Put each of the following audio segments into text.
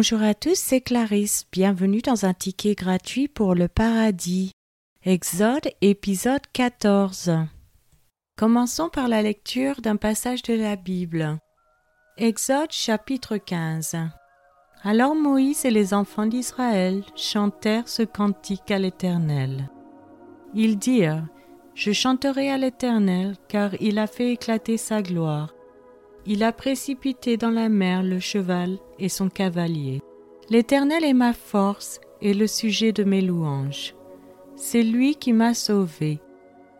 Bonjour à tous, c'est Clarisse. Bienvenue dans un ticket gratuit pour le paradis. Exode épisode 14. Commençons par la lecture d'un passage de la Bible. Exode chapitre 15. Alors Moïse et les enfants d'Israël chantèrent ce cantique à l'Éternel. Ils dirent Je chanterai à l'Éternel, car il a fait éclater sa gloire. Il a précipité dans la mer le cheval et son cavalier. L'Éternel est ma force et le sujet de mes louanges. C'est lui qui m'a sauvé.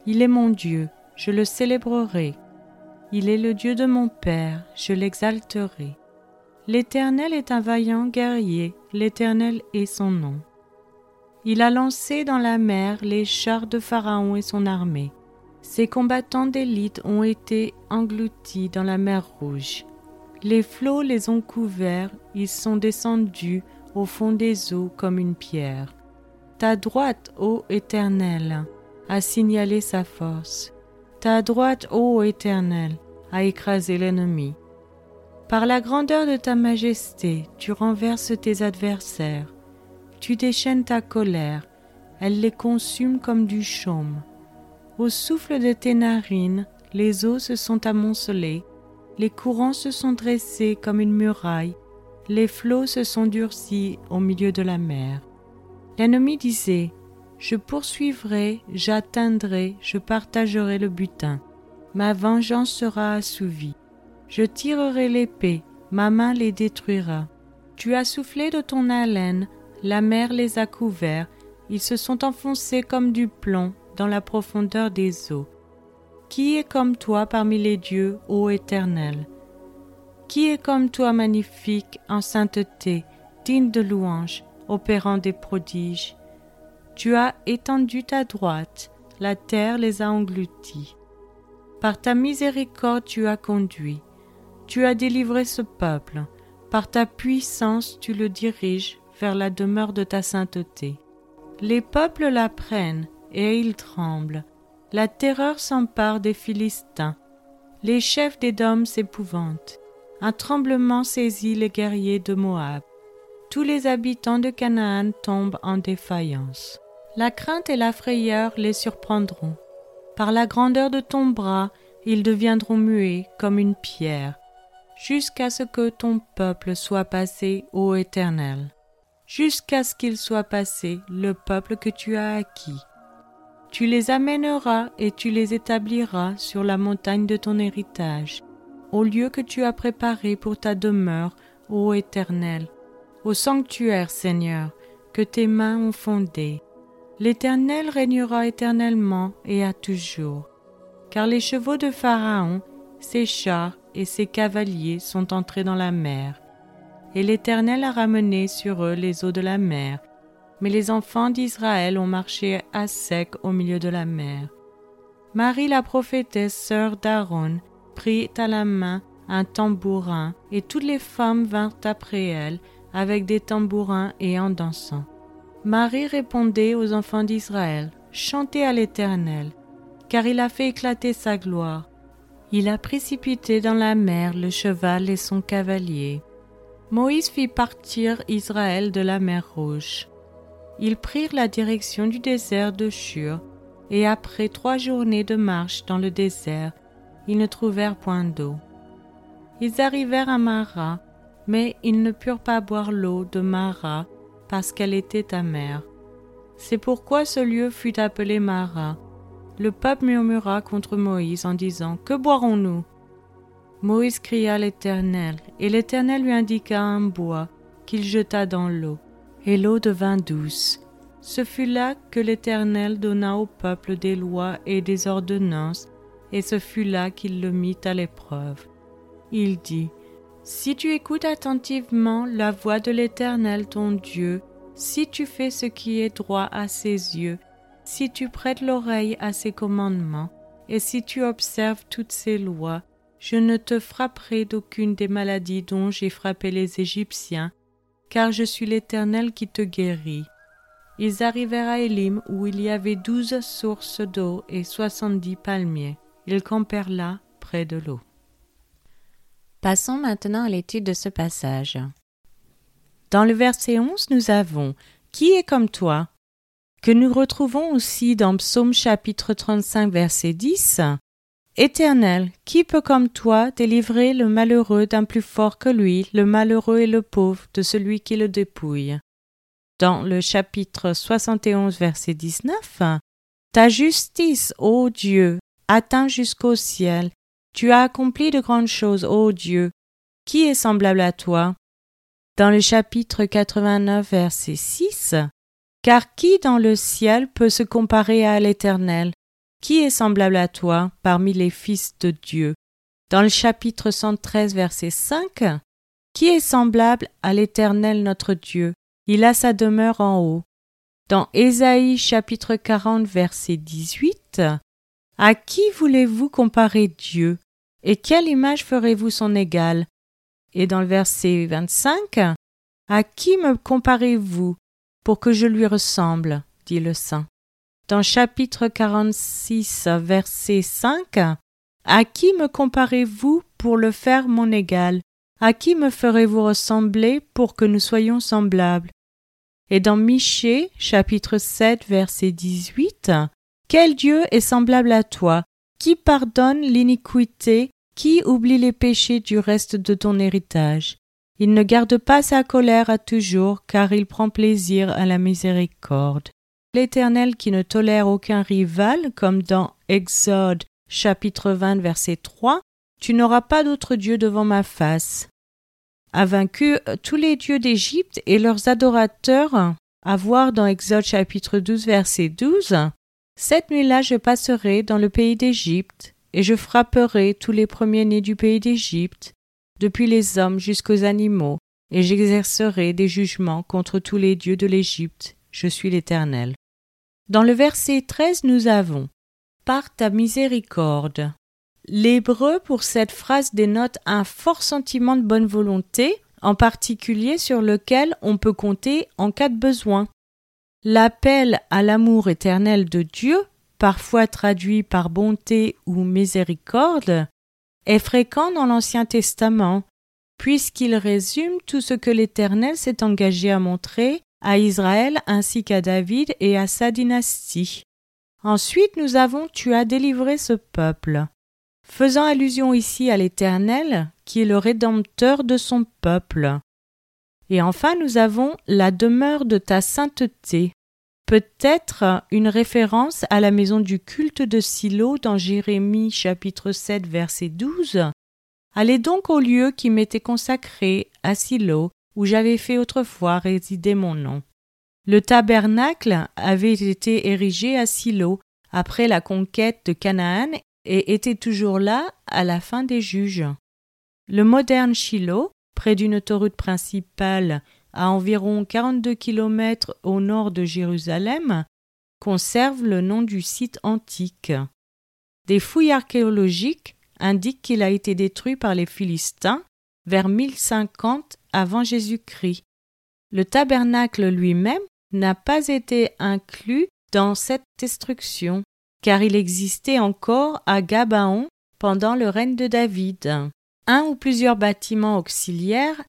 Il est mon Dieu, je le célébrerai. Il est le Dieu de mon Père, je l'exalterai. L'Éternel est un vaillant guerrier, l'Éternel est son nom. Il a lancé dans la mer les chars de Pharaon et son armée. Ses combattants d'élite ont été engloutis dans la mer Rouge. Les flots les ont couverts, ils sont descendus au fond des eaux comme une pierre. Ta droite, ô Éternel, a signalé sa force. Ta droite, ô Éternel, a écrasé l'ennemi. Par la grandeur de ta majesté, tu renverses tes adversaires. Tu déchaînes ta colère, elle les consume comme du chaume. Au souffle de tes narines, les eaux se sont amoncelées, les courants se sont dressés comme une muraille, les flots se sont durcis au milieu de la mer. L'ennemi disait Je poursuivrai, j'atteindrai, je partagerai le butin. Ma vengeance sera assouvie. Je tirerai l'épée, ma main les détruira. Tu as soufflé de ton haleine, la mer les a couverts, ils se sont enfoncés comme du plomb dans la profondeur des eaux. Qui est comme toi parmi les dieux, ô Éternel? Qui est comme toi magnifique en sainteté, digne de louange, opérant des prodiges? Tu as étendu ta droite, la terre les a engloutis. Par ta miséricorde tu as conduit, tu as délivré ce peuple, par ta puissance tu le diriges vers la demeure de ta sainteté. Les peuples la prennent, et ils tremblent. La terreur s'empare des Philistins. Les chefs des dômes s'épouvantent. Un tremblement saisit les guerriers de Moab. Tous les habitants de Canaan tombent en défaillance. La crainte et la frayeur les surprendront. Par la grandeur de ton bras, ils deviendront muets comme une pierre jusqu'à ce que ton peuple soit passé, ô Éternel, jusqu'à ce qu'il soit passé, le peuple que tu as acquis. Tu les amèneras et tu les établiras sur la montagne de ton héritage, au lieu que tu as préparé pour ta demeure, ô Éternel, au sanctuaire, Seigneur, que tes mains ont fondé. L'Éternel régnera éternellement et à toujours, car les chevaux de Pharaon, ses chars et ses cavaliers sont entrés dans la mer. Et l'Éternel a ramené sur eux les eaux de la mer, mais les enfants d'Israël ont marché à sec au milieu de la mer. Marie la prophétesse, sœur d'Aaron, prit à la main un tambourin, et toutes les femmes vinrent après elle avec des tambourins et en dansant. Marie répondait aux enfants d'Israël, Chantez à l'Éternel, car il a fait éclater sa gloire. Il a précipité dans la mer le cheval et son cavalier. Moïse fit partir Israël de la mer Rouge. Ils prirent la direction du désert de Shur, et après trois journées de marche dans le désert, ils ne trouvèrent point d'eau. Ils arrivèrent à Mara, mais ils ne purent pas boire l'eau de Mara parce qu'elle était amère. C'est pourquoi ce lieu fut appelé Mara, le peuple murmura contre Moïse en disant Que boirons-nous? Moïse cria l'Éternel, et l'Éternel lui indiqua un bois qu'il jeta dans l'eau, et l'eau devint douce. Ce fut là que l'Éternel donna au peuple des lois et des ordonnances, et ce fut là qu'il le mit à l'épreuve. Il dit Si tu écoutes attentivement la voix de l'Éternel ton Dieu, si tu fais ce qui est droit à ses yeux, si tu prêtes l'oreille à ses commandements, et si tu observes toutes ses lois, je ne te frapperai d'aucune des maladies dont j'ai frappé les Égyptiens, car je suis l'Éternel qui te guérit. Ils arrivèrent à Élim où il y avait douze sources d'eau et soixante-dix palmiers. Ils campèrent là, près de l'eau. Passons maintenant à l'étude de ce passage. Dans le verset 11, nous avons Qui est comme toi? que nous retrouvons aussi dans Psaume chapitre 35 verset 10. Éternel, qui peut comme toi délivrer le malheureux d'un plus fort que lui, le malheureux et le pauvre de celui qui le dépouille? Dans le chapitre 71 verset 19, Ta justice, ô Dieu, atteint jusqu'au ciel. Tu as accompli de grandes choses, ô Dieu. Qui est semblable à toi? Dans le chapitre 89 verset 6, car qui dans le ciel peut se comparer à l'Éternel? Qui est semblable à toi parmi les fils de Dieu? Dans le chapitre 113, verset 5, Qui est semblable à l'Éternel notre Dieu? Il a sa demeure en haut. Dans Ésaïe chapitre 40, verset 18, À qui voulez-vous comparer Dieu? Et quelle image ferez-vous son égal? Et dans le verset 25, À qui me comparez-vous pour que je lui ressemble, dit le saint. Dans chapitre 46, verset 5, À qui me comparez-vous pour le faire mon égal? À qui me ferez-vous ressembler pour que nous soyons semblables? Et dans Michée, chapitre 7, verset 18, Quel Dieu est semblable à toi? Qui pardonne l'iniquité? Qui oublie les péchés du reste de ton héritage? Il ne garde pas sa colère à toujours, car il prend plaisir à la miséricorde. L'Éternel qui ne tolère aucun rival, comme dans Exode chapitre 20 verset 3, Tu n'auras pas d'autre Dieu devant ma face, a vaincu tous les dieux d'Égypte et leurs adorateurs, à voir dans Exode chapitre 12 verset 12, Cette nuit-là je passerai dans le pays d'Égypte, et je frapperai tous les premiers-nés du pays d'Égypte, depuis les hommes jusqu'aux animaux, et j'exercerai des jugements contre tous les dieux de l'Égypte. Je suis l'Éternel. Dans le verset 13, nous avons Par ta miséricorde. L'hébreu pour cette phrase dénote un fort sentiment de bonne volonté, en particulier sur lequel on peut compter en cas de besoin. L'appel à l'amour éternel de Dieu, parfois traduit par bonté ou miséricorde, est fréquent dans l'Ancien Testament, puisqu'il résume tout ce que l'Éternel s'est engagé à montrer à Israël ainsi qu'à David et à sa dynastie. Ensuite nous avons Tu as délivré ce peuple, faisant allusion ici à l'Éternel, qui est le Rédempteur de son peuple. Et enfin nous avons la demeure de ta sainteté, peut-être une référence à la maison du culte de Silo dans Jérémie chapitre 7 verset 12. Allez donc au lieu qui m'était consacré, à Silo, où j'avais fait autrefois résider mon nom. Le tabernacle avait été érigé à Silo après la conquête de Canaan et était toujours là à la fin des juges. Le moderne Shiloh, près d'une autoroute principale à environ 42 kilomètres au nord de Jérusalem, conserve le nom du site antique. Des fouilles archéologiques indiquent qu'il a été détruit par les Philistins vers 1050 avant Jésus-Christ. Le tabernacle lui-même n'a pas été inclus dans cette destruction, car il existait encore à Gabaon pendant le règne de David. Un ou plusieurs bâtiments auxiliaires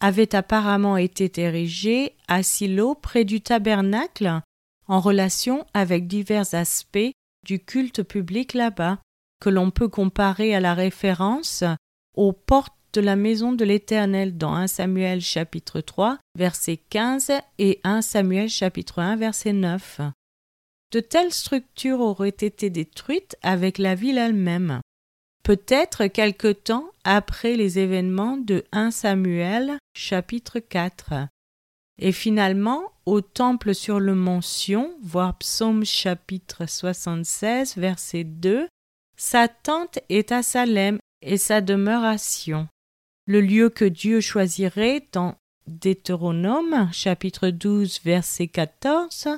avait apparemment été érigé à Silo près du tabernacle en relation avec divers aspects du culte public là-bas, que l'on peut comparer à la référence aux portes de la maison de l'Éternel dans 1 Samuel chapitre 3 verset 15 et 1 Samuel chapitre 1 verset 9. De telles structures auraient été détruites avec la ville elle-même peut-être quelque temps après les événements de 1 Samuel chapitre 4. Et finalement, au temple sur le mont Sion, voir Psaume chapitre 76 verset 2, sa tente est à Salem et sa demeure à Sion. Le lieu que Dieu choisirait dans Deutéronome chapitre 12 verset 14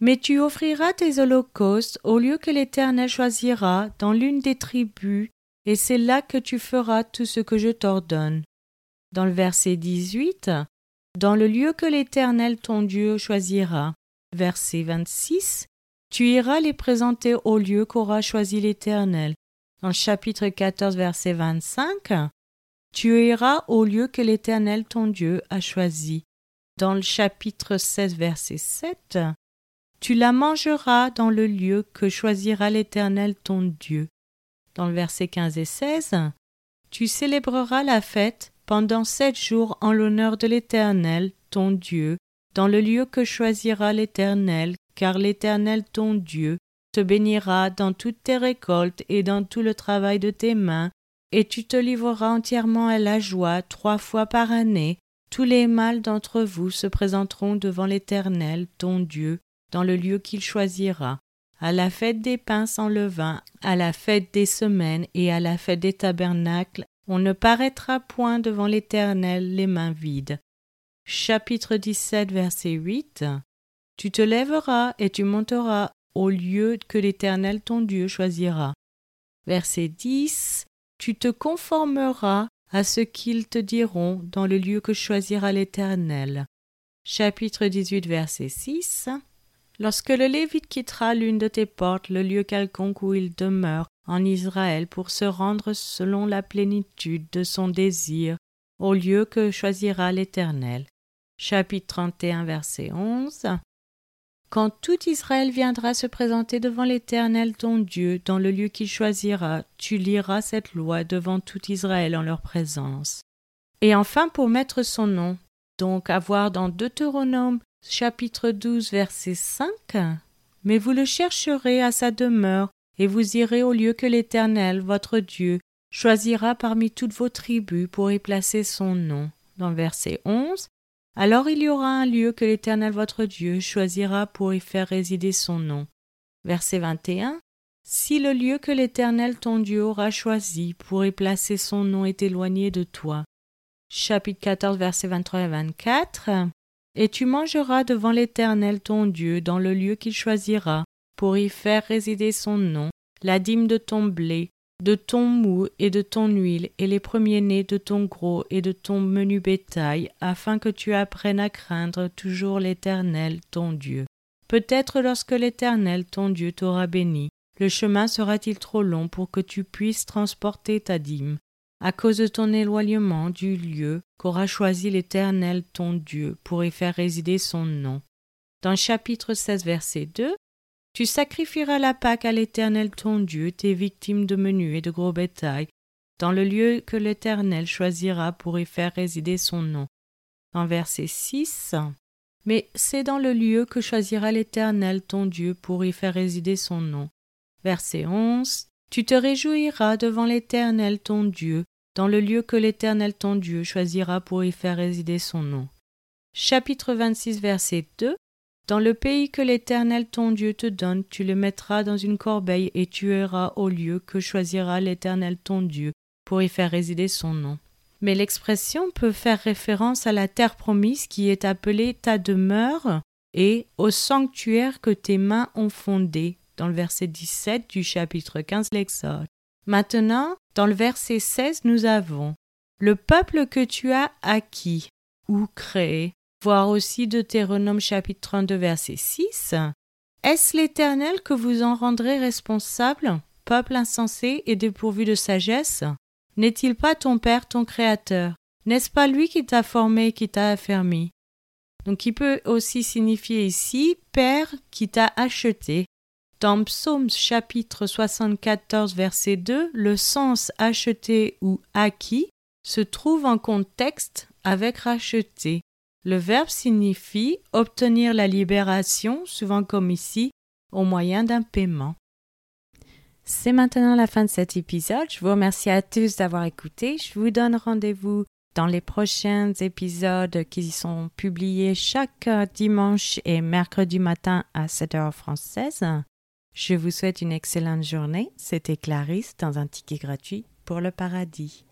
mais tu offriras tes holocaustes au lieu que l'Éternel choisira dans l'une des tribus et c'est là que tu feras tout ce que je t'ordonne. Dans le verset 18, dans le lieu que l'Éternel ton Dieu choisira. Verset 26, tu iras les présenter au lieu qu'aura choisi l'Éternel. Dans le chapitre 14, verset 25, tu iras au lieu que l'Éternel ton Dieu a choisi. dans le chapitre 16, verset 7, Tu la mangeras dans le lieu que choisira l'Éternel ton Dieu. Dans le verset 15 et 16, Tu célébreras la fête pendant sept jours en l'honneur de l'Éternel ton Dieu, dans le lieu que choisira l'Éternel, car l'Éternel ton Dieu te bénira dans toutes tes récoltes et dans tout le travail de tes mains, et tu te livreras entièrement à la joie trois fois par année, tous les mâles d'entre vous se présenteront devant l'Éternel, ton Dieu, dans le lieu qu'il choisira, à la fête des pains sans levain, à la fête des semaines et à la fête des tabernacles, on ne paraîtra point devant l'Éternel les mains vides. Chapitre 17, verset 8 Tu te lèveras et tu monteras au lieu que l'Éternel ton Dieu choisira. Verset 10 Tu te conformeras à ce qu'ils te diront dans le lieu que choisira l'Éternel. Chapitre 18, verset 6 Lorsque le Lévite quittera l'une de tes portes, le lieu quelconque où il demeure en Israël, pour se rendre selon la plénitude de son désir, au lieu que choisira l'Éternel. Chapitre 31, verset 11 quand tout Israël viendra se présenter devant l'Éternel ton Dieu dans le lieu qu'il choisira, tu liras cette loi devant tout Israël en leur présence. Et enfin pour mettre son nom, donc à voir dans Deutéronome chapitre 12 verset 5, mais vous le chercherez à sa demeure, et vous irez au lieu que l'Éternel, votre Dieu, choisira parmi toutes vos tribus pour y placer son nom. Dans verset 11, alors il y aura un lieu que l'Éternel votre Dieu choisira pour y faire résider son nom. Verset 21. Si le lieu que l'Éternel ton Dieu aura choisi pour y placer son nom est éloigné de toi. Chapitre 14, versets 23 et 24. Et tu mangeras devant l'Éternel ton Dieu dans le lieu qu'il choisira pour y faire résider son nom, la dîme de ton blé, de ton mou et de ton huile, et les premiers-nés de ton gros et de ton menu bétail, afin que tu apprennes à craindre toujours l'Éternel ton Dieu. Peut-être lorsque l'Éternel ton Dieu t'aura béni, le chemin sera-t-il trop long pour que tu puisses transporter ta dîme, à cause de ton éloignement du lieu qu'aura choisi l'Éternel ton Dieu pour y faire résider son nom. Dans chapitre 16, verset 2, tu sacrifieras la Pâque à l'Éternel ton Dieu, tes victimes de menu et de gros bétail, dans le lieu que l'Éternel choisira pour y faire résider son nom. En verset 6. Mais c'est dans le lieu que choisira l'Éternel ton Dieu pour y faire résider son nom. Verset 11. Tu te réjouiras devant l'Éternel ton Dieu, dans le lieu que l'Éternel ton Dieu choisira pour y faire résider son nom. Chapitre 26, verset 2. Dans le pays que l'Éternel ton Dieu te donne, tu le mettras dans une corbeille et tu iras au lieu que choisira l'Éternel ton Dieu pour y faire résider son nom. Mais l'expression peut faire référence à la terre promise qui est appelée ta demeure et au sanctuaire que tes mains ont fondé, dans le verset 17 du chapitre 15 l'Exode. Maintenant, dans le verset 16, nous avons le peuple que tu as acquis ou créé voir aussi Deutéronome chapitre 32 verset 6. Est-ce l'Éternel que vous en rendrez responsable, peuple insensé et dépourvu de sagesse? N'est-il pas ton Père, ton Créateur? N'est-ce pas lui qui t'a formé, qui t'a affermi? Donc il peut aussi signifier ici Père qui t'a acheté. Dans Psaume chapitre 74 verset 2, le sens acheté ou acquis se trouve en contexte avec racheter. Le verbe signifie obtenir la libération, souvent comme ici, au moyen d'un paiement. C'est maintenant la fin de cet épisode. Je vous remercie à tous d'avoir écouté. Je vous donne rendez-vous dans les prochains épisodes qui sont publiés chaque dimanche et mercredi matin à 7 heures française. Je vous souhaite une excellente journée. C'était Clarisse dans un ticket gratuit pour le paradis.